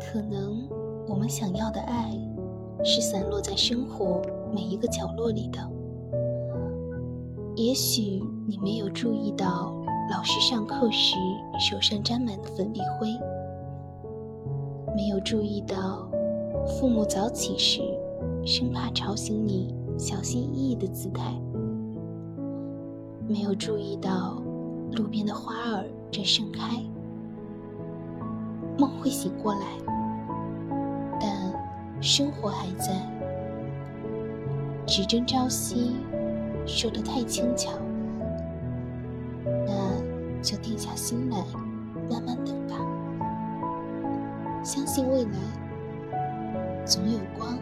可能我们想要的爱，是散落在生活每一个角落里的。也许你没有注意到，老师上课时手上沾满的粉笔灰；没有注意到，父母早起时生怕吵醒你，小心翼翼的姿态；没有注意到，路边的花儿正盛开。梦会醒过来。但生活还在，只争朝夕，说的太轻巧，那就定下心来，慢慢等吧。相信未来，总有光。